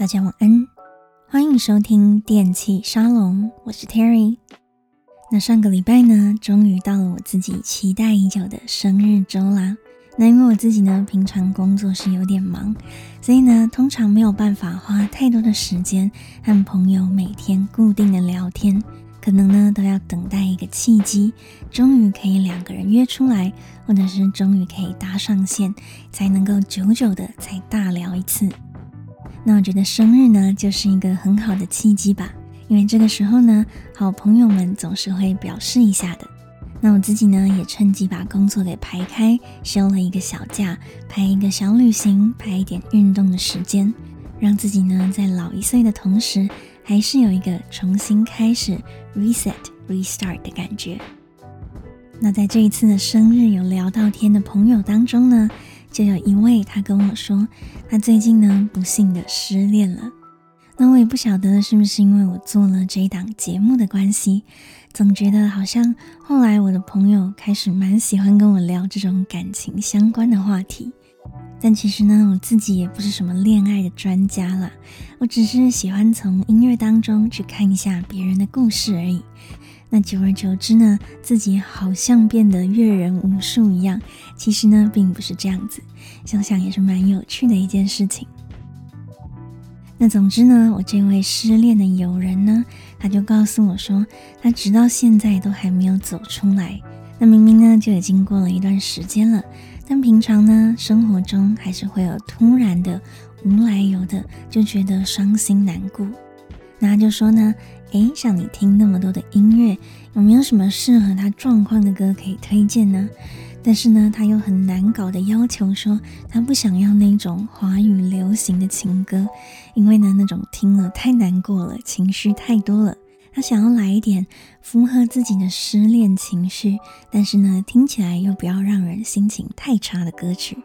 大家晚安，欢迎收听电器沙龙，我是 Terry。那上个礼拜呢，终于到了我自己期待已久的生日周啦。那因为我自己呢，平常工作是有点忙，所以呢，通常没有办法花太多的时间和朋友每天固定的聊天，可能呢，都要等待一个契机，终于可以两个人约出来，或者是终于可以搭上线，才能够久久的才大聊一次。那我觉得生日呢，就是一个很好的契机吧，因为这个时候呢，好朋友们总是会表示一下的。那我自己呢，也趁机把工作给排开，休了一个小假，排一个小旅行，排一点运动的时间，让自己呢，在老一岁的同时，还是有一个重新开始、reset、restart 的感觉。那在这一次的生日有聊到天的朋友当中呢，就有一位，他跟我说，他最近呢，不幸的失恋了。那我也不晓得是不是因为我做了这一档节目的关系，总觉得好像后来我的朋友开始蛮喜欢跟我聊这种感情相关的话题。但其实呢，我自己也不是什么恋爱的专家啦，我只是喜欢从音乐当中去看一下别人的故事而已。那久而久之呢，自己好像变得阅人无数一样。其实呢，并不是这样子，想想也是蛮有趣的一件事情。那总之呢，我这位失恋的友人呢，他就告诉我说，他直到现在都还没有走出来。那明明呢，就已经过了一段时间了，但平常呢，生活中还是会有突然的、无来由的，就觉得伤心难过。那他就说呢，诶，像你听那么多的音乐，有没有什么适合他状况的歌可以推荐呢？但是呢，他又很难搞的要求说，他不想要那种华语流行的情歌，因为呢，那种听了太难过了，情绪太多了。他想要来一点符合自己的失恋情绪，但是呢，听起来又不要让人心情太差的歌曲。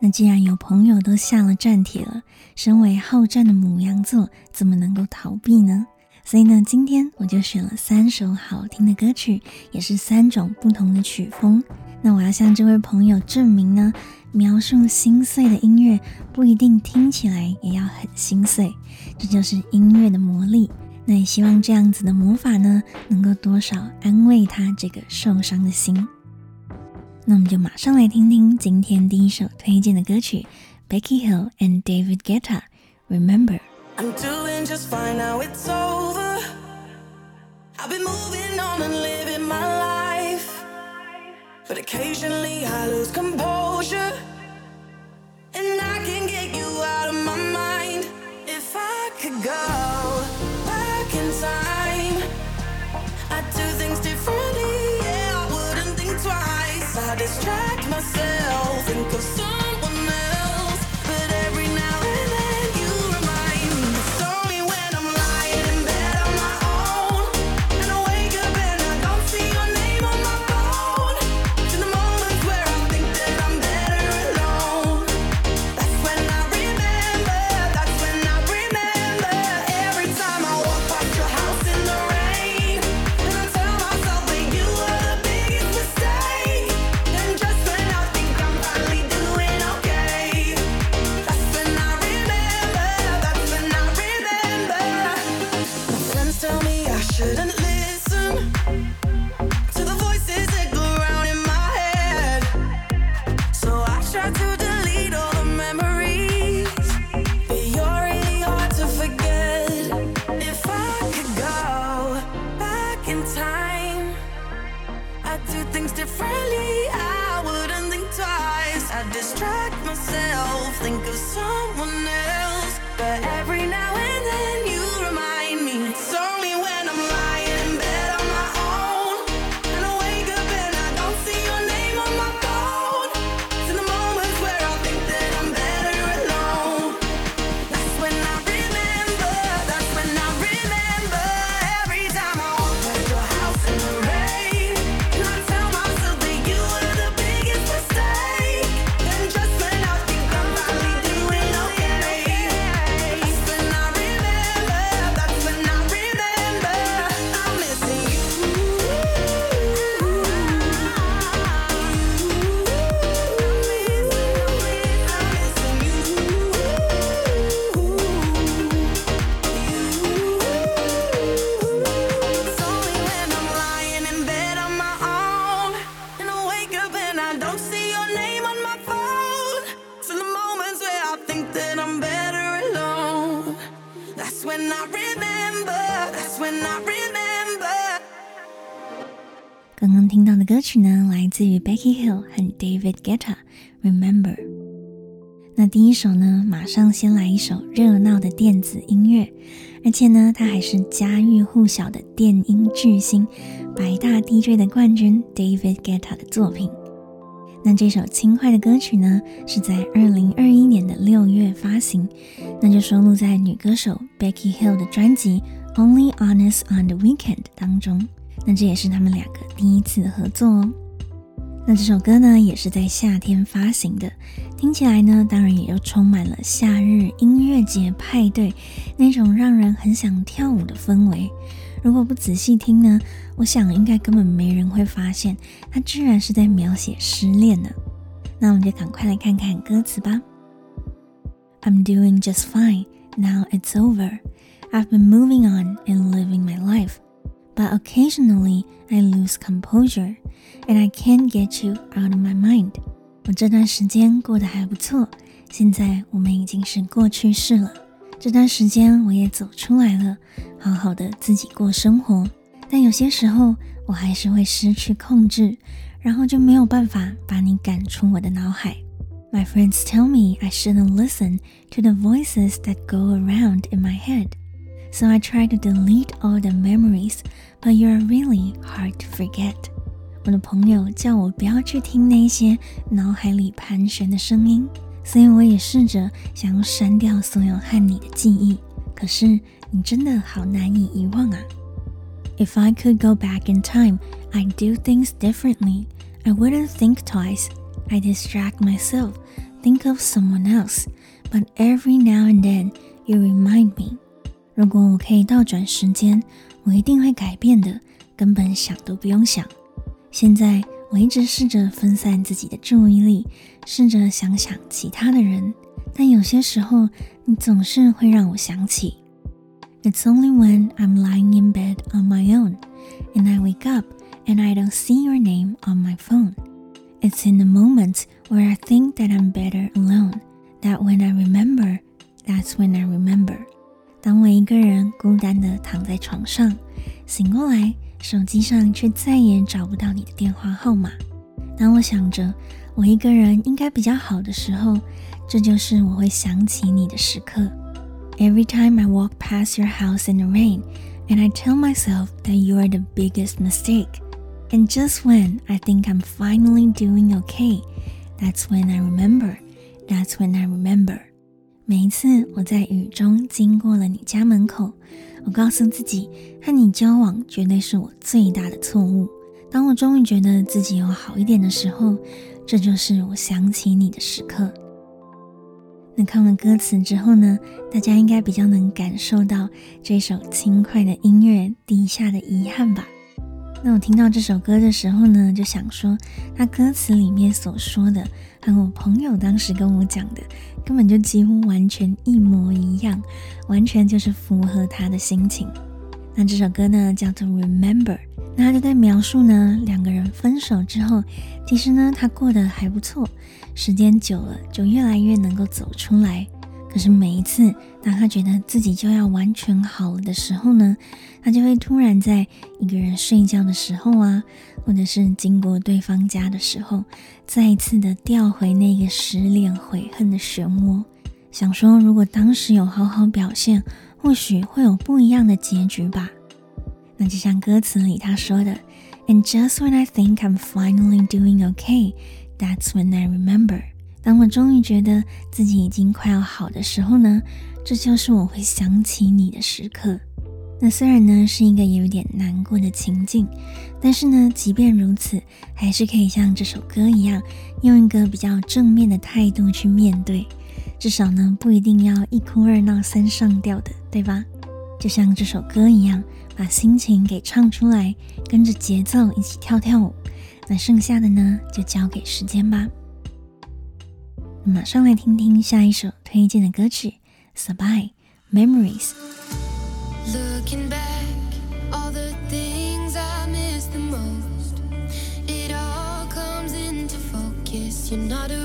那既然有朋友都下了战帖了，身为好战的母羊座，怎么能够逃避呢？所以呢，今天我就选了三首好听的歌曲，也是三种不同的曲风。那我要向这位朋友证明呢，描述心碎的音乐不一定听起来也要很心碎，这就是音乐的魔力。那也希望这样子的魔法呢，能够多少安慰他这个受伤的心。那我们就马上来听听今天第一首推荐的歌曲，Becky Hill and David Guetta Remember。I'm doing just fine now it's over. I've been moving on and living my life. But occasionally I lose composure. And I can't get you out of my mind. If I could go back in time, I'd do things differently. Yeah, I wouldn't think twice. I distract myself, think of someone 首呢，马上先来一首热闹的电子音乐，而且呢，它还是家喻户晓的电音巨星百大 DJ 的冠军 David Guetta 的作品。那这首轻快的歌曲呢，是在二零二一年的六月发行，那就收录在女歌手 Becky Hill 的专辑《Only Honest on the Weekend》当中。那这也是他们两个第一次合作哦。那这首歌呢，也是在夏天发行的，听起来呢，当然也就充满了夏日音乐节派对那种让人很想跳舞的氛围。如果不仔细听呢，我想应该根本没人会发现，它居然是在描写失恋呢。那我们就赶快来看看歌词吧。I'm doing just fine, now it's over. I've been moving on and living my life. But occasionally I lose composure, and I can't get you out of my mind. 我这段时间过得还不错，现在我们已经是过去式了。这段时间我也走出来了，好好的自己过生活。但有些时候我还是会失去控制，然后就没有办法把你赶出我的脑海。My friends tell me I shouldn't listen to the voices that go around in my head. So I try to delete all the memories, but you're really hard to forget. 我的朋友叫我不要去听那些脑海里盘旋的声音，所以我也试着想要删掉所有和你的记忆。可是你真的好难以遗忘啊！If I could go back in time, I'd do things differently. I wouldn't think twice. I distract myself, think of someone else. But every now and then, you remind me. 如果我可以倒转时间，我一定会改变的，根本想都不用想。现在我一直试着分散自己的注意力，试着想想其他的人，但有些时候你总是会让我想起。It's only when I'm lying in bed on my own, and I wake up and I don't see your name on my phone. It's in the moment where I think that I'm better alone, that when I remember, that's when I remember. 当我一个人孤单地躺在床上，醒过来，手机上却再也找不到你的电话号码。当我想着我一个人应该比较好的时候，这就是我会想起你的时刻。Every time I walk past your house in the rain, and I tell myself that you are the biggest mistake. And just when I think I'm finally doing okay, that's when I remember. That's when I remember. 每一次我在雨中经过了你家门口，我告诉自己，和你交往绝对是我最大的错误。当我终于觉得自己有好一点的时候，这就是我想起你的时刻。那看完歌词之后呢，大家应该比较能感受到这首轻快的音乐底下的遗憾吧。那我听到这首歌的时候呢，就想说，那歌词里面所说的，和我朋友当时跟我讲的，根本就几乎完全一模一样，完全就是符合他的心情。那这首歌呢，叫做《Remember》，那他就在描述呢，两个人分手之后，其实呢，他过得还不错，时间久了就越来越能够走出来。可是每一次，当他觉得自己就要完全好了的时候呢，他就会突然在一个人睡觉的时候啊，或者是经过对方家的时候，再一次的掉回那个失恋悔恨的漩涡，想说如果当时有好好表现，或许会有不一样的结局吧。那就像歌词里他说的，And just when I think I'm finally doing okay, that's when I remember. 当我终于觉得自己已经快要好的时候呢，这就是我会想起你的时刻。那虽然呢是一个有点难过的情境，但是呢，即便如此，还是可以像这首歌一样，用一个比较正面的态度去面对。至少呢，不一定要一哭二闹三上吊的，对吧？就像这首歌一样，把心情给唱出来，跟着节奏一起跳跳舞。那剩下的呢，就交给时间吧。马上来听听下一首推荐的歌曲《Sabai Memories》。刚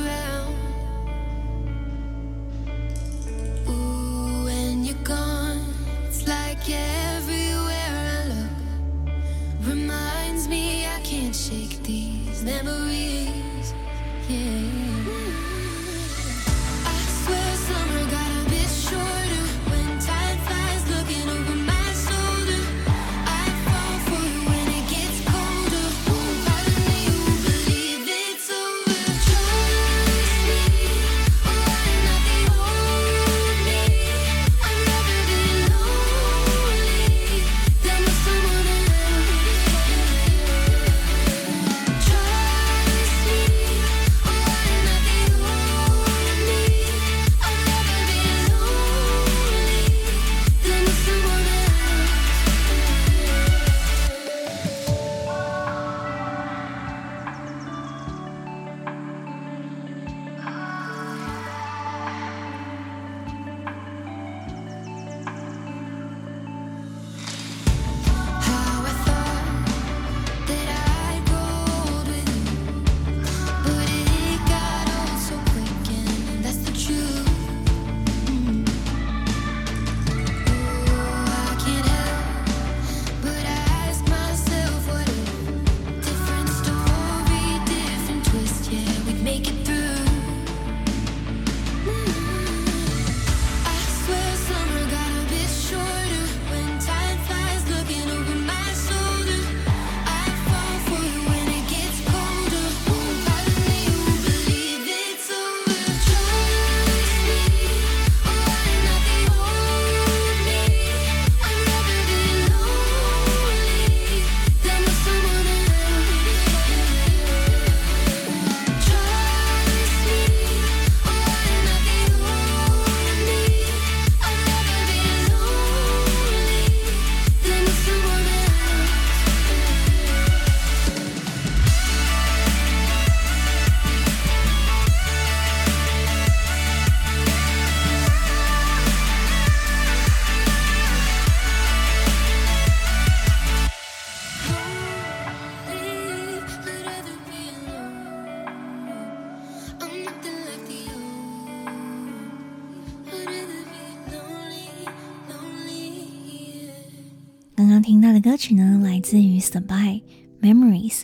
来自于 Sabai Memories，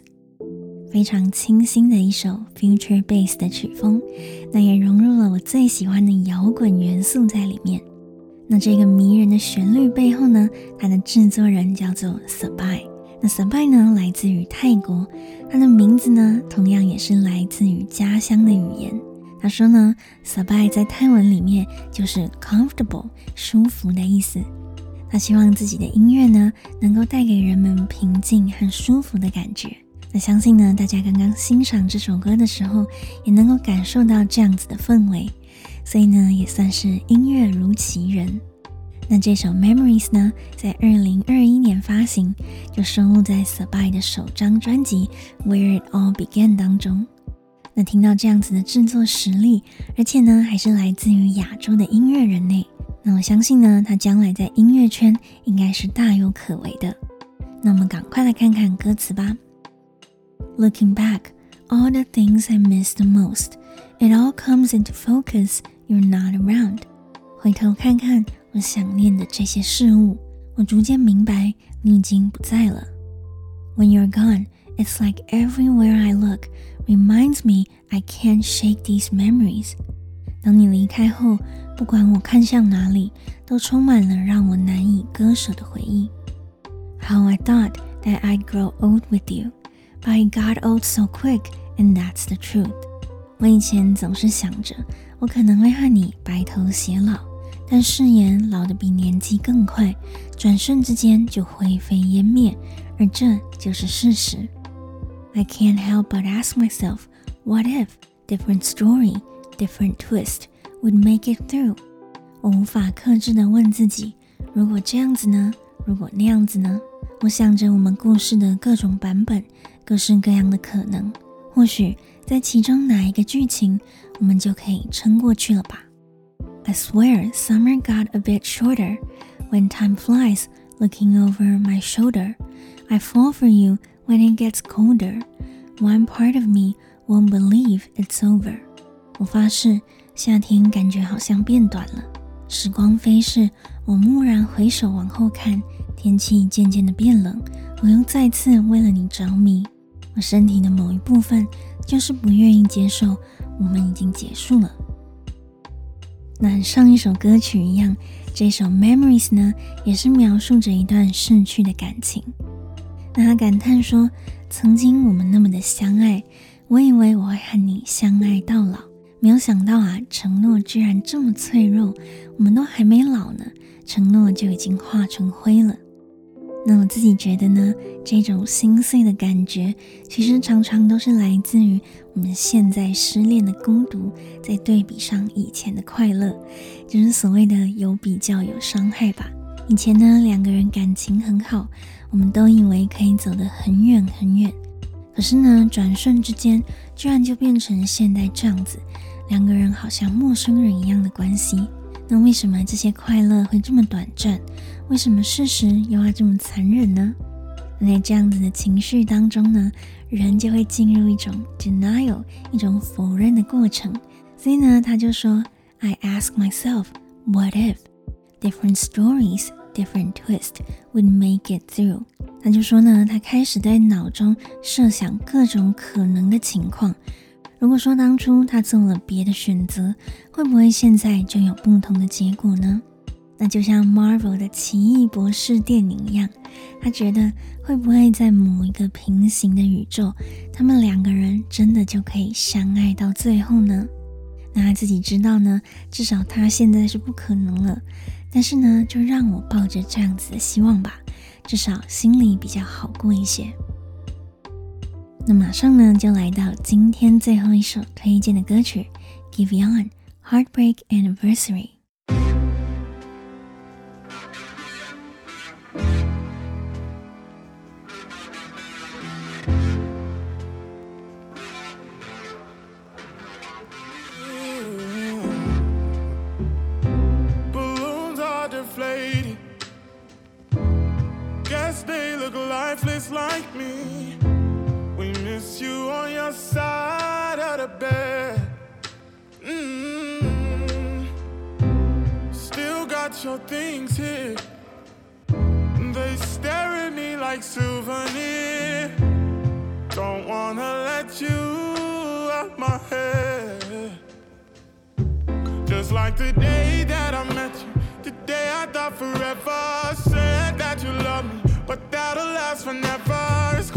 非常清新的一首 Future Bass 的曲风，那也融入了我最喜欢的摇滚元素在里面。那这个迷人的旋律背后呢，它的制作人叫做 Sabai。那 Sabai 呢，来自于泰国，他的名字呢，同样也是来自于家乡的语言。他说呢，Sabai 在泰文里面就是 comfortable 舒服的意思。他希望自己的音乐呢，能够带给人们平静和舒服的感觉。那相信呢，大家刚刚欣赏这首歌的时候，也能够感受到这样子的氛围。所以呢，也算是音乐如其人。那这首《Memories》呢，在二零二一年发行，就收录在 Sabai 的首张专辑《Where It All Began》当中。那听到这样子的制作实力，而且呢，还是来自于亚洲的音乐人呢。那我相信呢，他将来在音乐圈应该是大有可为的。那我们赶快来看看歌词吧。Looking back, all the things I miss the most, it all comes into focus. You're not around. 回头看看我想念的这些事物，我逐渐明白你已经不在了。When you're gone, it's like everywhere I look reminds me I can't shake these memories. 当你离开后，不管我看向哪里，都充满了让我难以割舍的回忆。How I thought that I'd grow old with you, but I got old so quick, and that's the truth. 我以前总是想着，我可能会和你白头偕老，但誓言老得比年纪更快，转瞬之间就灰飞烟灭，而这就是事实。I can't help but ask myself, what if different story, different twist? Would make it through。我无法克制地问自己：如果这样子呢？如果那样子呢？我想着我们故事的各种版本，各式各样的可能。或许在其中哪一个剧情，我们就可以撑过去了吧。I swear summer got a bit shorter when time flies. Looking over my shoulder, I fall for you when it gets colder. One part of me won't believe it's over. 我发誓。夏天感觉好像变短了，时光飞逝，我蓦然回首往后看，天气渐渐的变冷，我又再次为了你着迷。我身体的某一部分就是不愿意接受我们已经结束了。那上一首歌曲一样，这首《Memories》呢，也是描述着一段逝去的感情。那他感叹说：“曾经我们那么的相爱，我以为我会和你相爱到老，没有想到啊，承诺居然这么脆弱。我们都还没老呢，承诺就已经化成灰了。”那我自己觉得呢，这种心碎的感觉，其实常常都是来自于我们现在失恋的孤独，在对比上以前的快乐，就是所谓的有比较有伤害吧。以前呢，两个人感情很好，我们都以为可以走得很远很远，可是呢，转瞬之间，居然就变成现在这样子，两个人好像陌生人一样的关系。那为什么这些快乐会这么短暂？为什么事实又要这么残忍呢？在这样子的情绪当中呢，人就会进入一种 denial，一种否认的过程。所以呢，他就说：“I ask myself, what if different stories, different twist would make it through？” 他就说呢，他开始在脑中设想各种可能的情况。如果说当初他做了别的选择，会不会现在就有不同的结果呢？那就像 Marvel 的奇异博士电影一样，他觉得会不会在某一个平行的宇宙，他们两个人真的就可以相爱到最后呢？那他自己知道呢，至少他现在是不可能了。但是呢，就让我抱着这样子的希望吧，至少心里比较好过一些。那马上呢，就来到今天最后一首推荐的歌曲 give yon Heartbreak Anniversary。like the day that I met you, the day I thought forever. Said that you love me, but that'll last forever. It's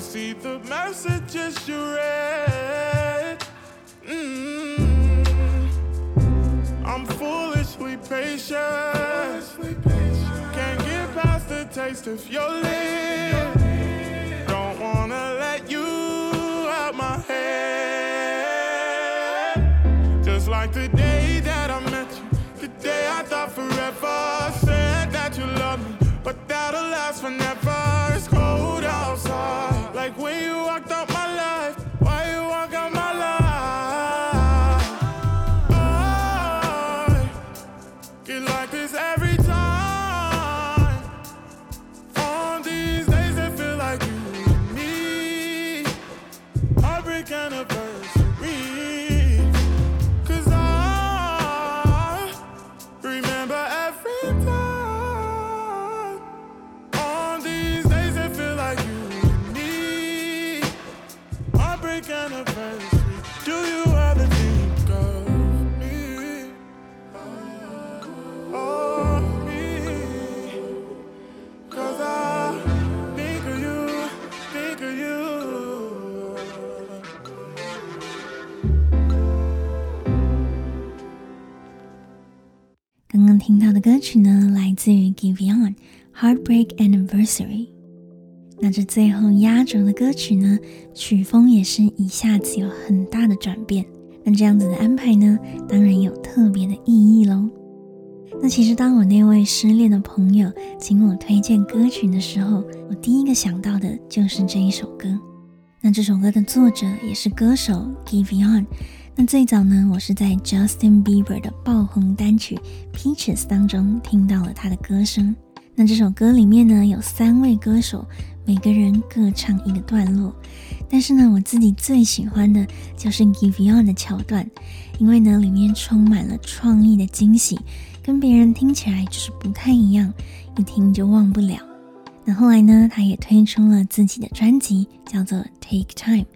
You'll see the messages you read. Mm-hmm. I'm foolishly patient. Can't get past the taste of your lips. Don't wanna let you out my head. Just like the day. This every time. On these days that feel like you and me. Heartbreak anniversary. Break Anniversary，》。那这最后压轴的歌曲呢，曲风也是一下子有很大的转变。那这样子的安排呢，当然有特别的意义喽。那其实当我那位失恋的朋友请我推荐歌曲的时候，我第一个想到的就是这一首歌。那这首歌的作者也是歌手 Giveon。那最早呢，我是在 Justin Bieber 的爆红单曲 Peaches 当中听到了他的歌声。那这首歌里面呢，有三位歌手，每个人各唱一个段落。但是呢，我自己最喜欢的就是 Giveon 的桥段，因为呢，里面充满了创意的惊喜，跟别人听起来就是不太一样，一听就忘不了。那后来呢，他也推出了自己的专辑，叫做 Take Time，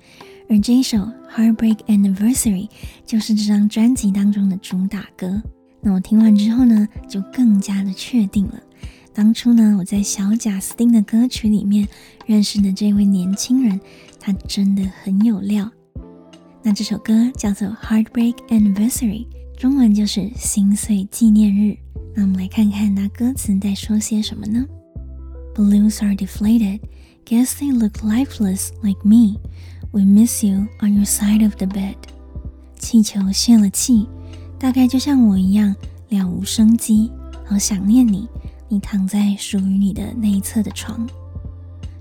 而这一首 Heartbreak Anniversary 就是这张专辑当中的主打歌。那我听完之后呢，就更加的确定了。当初呢，我在小贾斯汀的歌曲里面认识的这位年轻人，他真的很有料。那这首歌叫做《Heartbreak Anniversary》，中文就是“心碎纪念日”。那我们来看看那歌词在说些什么呢？Balloons are deflated, guess they look lifeless like me. We miss you on your side of the bed。气球泄了气，大概就像我一样了无生机，好想念你。你躺在属于你的那一侧的床，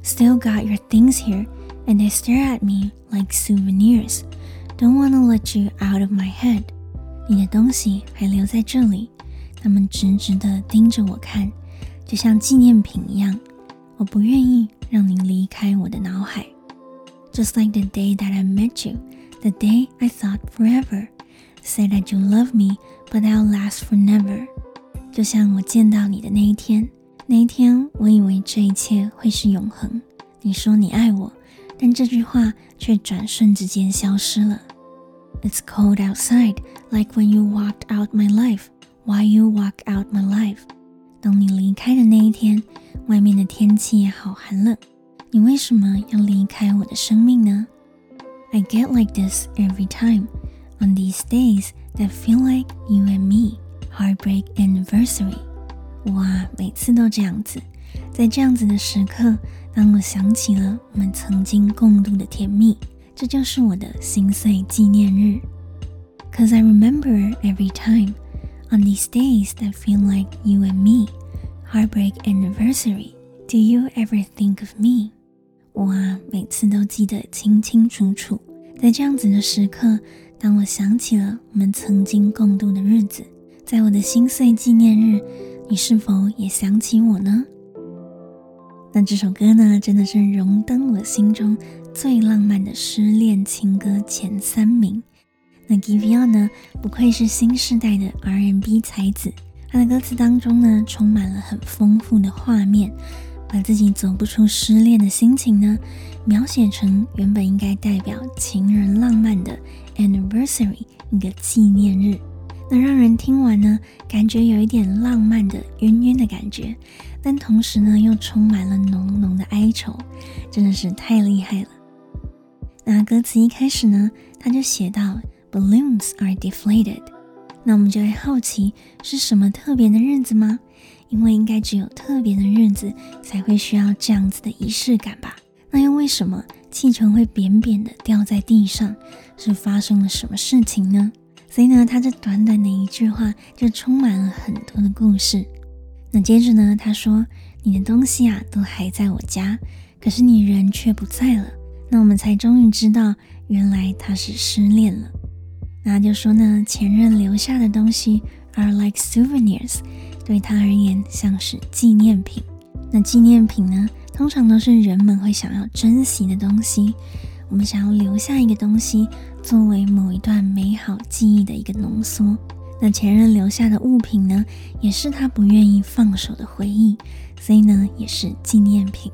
Still got your things here, and they stare at me like souvenirs. Don't wanna let you out of my head. 你的东西还留在这里，他们直直地盯着我看，就像纪念品一样。我不愿意让你离开我的脑海。Just like the day that I met you, the day I thought forever, said that you love me, but I'll last for never. 就像我见到你的那一天，那一天我以为这一切会是永恒。你说你爱我，但这句话却转瞬之间消失了。It's cold outside, like when you walked out my life. Why you walk out my life? 当你离开的那一天，外面的天气也好寒冷。你为什么要离开我的生命呢？I get like this every time on these days that feel like you and me. Heartbreak Anniversary，哇，每次都这样子，在这样子的时刻，当我想起了我们曾经共度的甜蜜，这就是我的心碎纪念日。Cause I remember every time on these days that feel like you and me. Heartbreak Anniversary. Do you ever think of me？哇，每次都记得清清楚楚，在这样子的时刻，当我想起了我们曾经共度的日子。 在我的心碎纪念日，你是否也想起我呢？那这首歌呢，真的是荣登我心中最浪漫的失恋情歌前三名。那 Giveon 呢，不愧是新时代的 R&B 才子，他的歌词当中呢，充满了很丰富的画面，把自己走不出失恋的心情呢，描写成原本应该代表情人浪漫的 Anniversary 一个纪念日。那让人听完呢，感觉有一点浪漫的晕晕的感觉，但同时呢，又充满了浓浓的哀愁，真的是太厉害了。那歌词一开始呢，他就写到 Balloons are deflated，那我们就会好奇是什么特别的日子吗？因为应该只有特别的日子才会需要这样子的仪式感吧？那又为什么气球会扁扁的掉在地上？是发生了什么事情呢？所以呢，他这短短的一句话就充满了很多的故事。那接着呢，他说：“你的东西啊，都还在我家，可是你人却不在了。”那我们才终于知道，原来他是失恋了。那就说呢，前任留下的东西 are like souvenirs，对他而言像是纪念品。那纪念品呢，通常都是人们会想要珍惜的东西。我们想要留下一个东西，作为某一段美好记忆的一个浓缩。那前任留下的物品呢，也是他不愿意放手的回忆，所以呢，也是纪念品。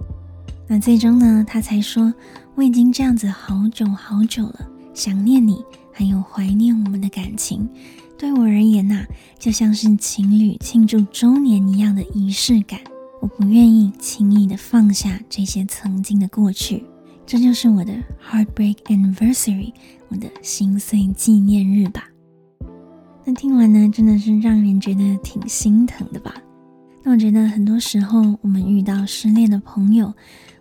那最终呢，他才说：“我已经这样子好久好久了，想念你，还有怀念我们的感情。对我而言呐、就像是情侣庆祝周年一样的仪式感。我不愿意轻易的放下这些曾经的过去。”这就是我的 Heartbreak Anniversary，我的心碎纪念日吧。那听完呢，真的是让人觉得挺心疼的吧？那我觉得很多时候，我们遇到失恋的朋友，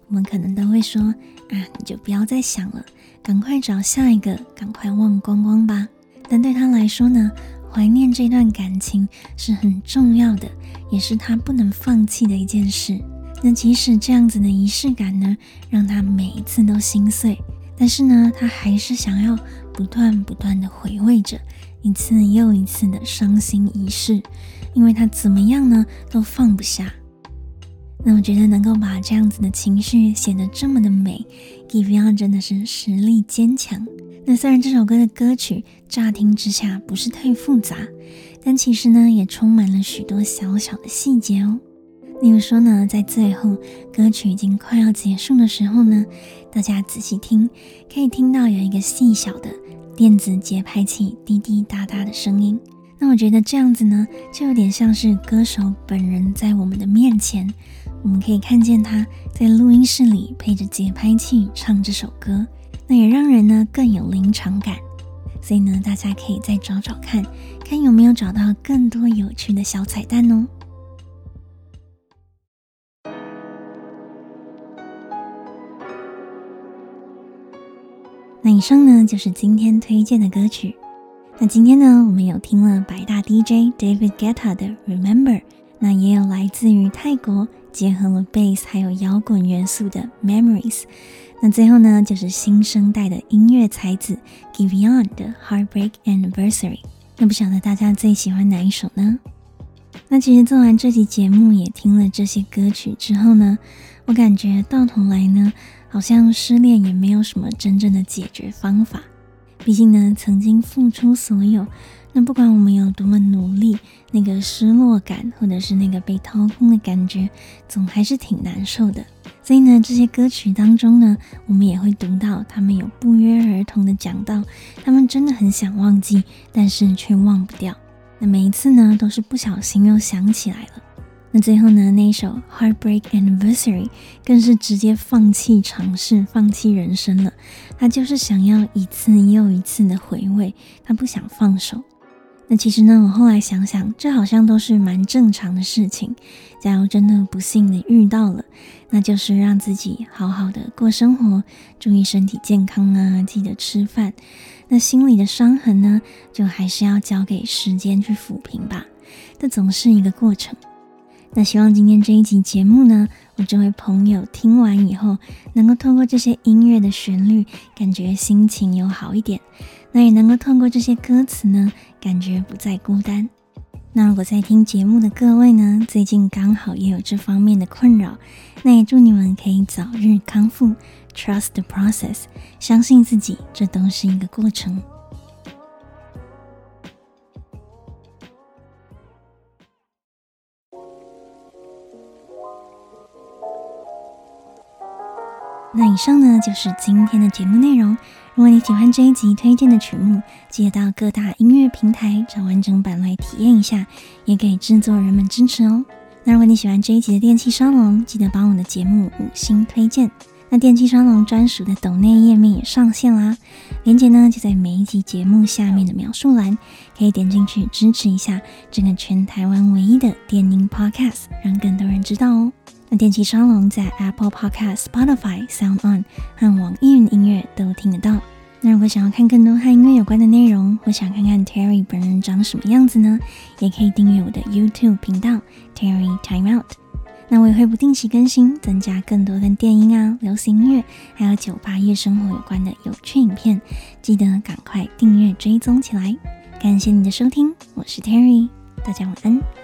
我们可能都会说：“啊，你就不要再想了，赶快找下一个，赶快忘光光吧。”但对他来说呢，怀念这段感情是很重要的，也是他不能放弃的一件事。那即使这样子的仪式感呢，让他每一次都心碎，但是呢，他还是想要不断不断的回味着。一次又一次的伤心仪式，因为他怎么样呢都放不下。那我觉得能够把这样子的情绪写得这么的美，giveon 真的是实力坚强。那虽然这首歌的歌曲乍听之下不是太复杂，但其实呢也充满了许多小小的细节哦。例如说呢，在最后歌曲已经快要结束的时候呢，大家仔细听，可以听到有一个细小的。电子节拍器滴滴答答的声音，那我觉得这样子呢，就有点像是歌手本人在我们的面前，我们可以看见他在录音室里配着节拍器唱这首歌，那也让人呢更有临场感。所以呢，大家可以再找找看，看有没有找到更多有趣的小彩蛋哦。那以上呢就是今天推荐的歌曲。那今天呢，我们有听了百大 DJ David Guetta 的 Remember，那也有来自于泰国结合了 Bass 还有摇滚元素的 Memories。那最后呢，就是新生代的音乐才子 g i v i o n 的 Heartbreak Anniversary。那不晓得大家最喜欢哪一首呢？那其实做完这期节目，也听了这些歌曲之后呢，我感觉到头来呢。好像失恋也没有什么真正的解决方法，毕竟呢，曾经付出所有，那不管我们有多么努力，那个失落感或者是那个被掏空的感觉，总还是挺难受的。所以呢，这些歌曲当中呢，我们也会读到他们有不约而同的讲到，他们真的很想忘记，但是却忘不掉。那每一次呢，都是不小心又想起来了。那最后呢，那一首《Heartbreak Anniversary》更是直接放弃尝试、放弃人生了。他就是想要一次又一次的回味，他不想放手。那其实呢，我后来想想，这好像都是蛮正常的事情。假如真的不幸的遇到了，那就是让自己好好的过生活，注意身体健康啊，记得吃饭。那心里的伤痕呢，就还是要交给时间去抚平吧。这总是一个过程。那希望今天这一集节目呢，我这位朋友听完以后，能够透过这些音乐的旋律，感觉心情有好一点。那也能够透过这些歌词呢，感觉不再孤单。那如果在听节目的各位呢，最近刚好也有这方面的困扰，那也祝你们可以早日康复。Trust the process，相信自己，这都是一个过程。那以上呢，就是今天的节目内容。如果你喜欢这一集推荐的曲目，记得到各大音乐平台找完整版来体验一下，也给制作人们支持哦。那如果你喜欢这一集的电气沙龙，记得帮我的节目五星推荐。那电气沙龙专属的抖内页面也上线啦，链接呢就在每一集节目下面的描述栏，可以点进去支持一下这个全台湾唯一的电音 Podcast，让更多人知道哦。那电气沙龙在 Apple Podcast、Spotify、Sound On 和网易云音乐都听得到。那如果想要看更多和音乐有关的内容，或想看看 Terry 本人长什么样子呢？也可以订阅我的 YouTube 频道 Terry Time Out。那我也会不定期更新，增加更多跟电音啊、流行音乐，还有酒吧夜生活有关的有趣影片。记得赶快订阅追踪起来。感谢你的收听，我是 Terry，大家晚安。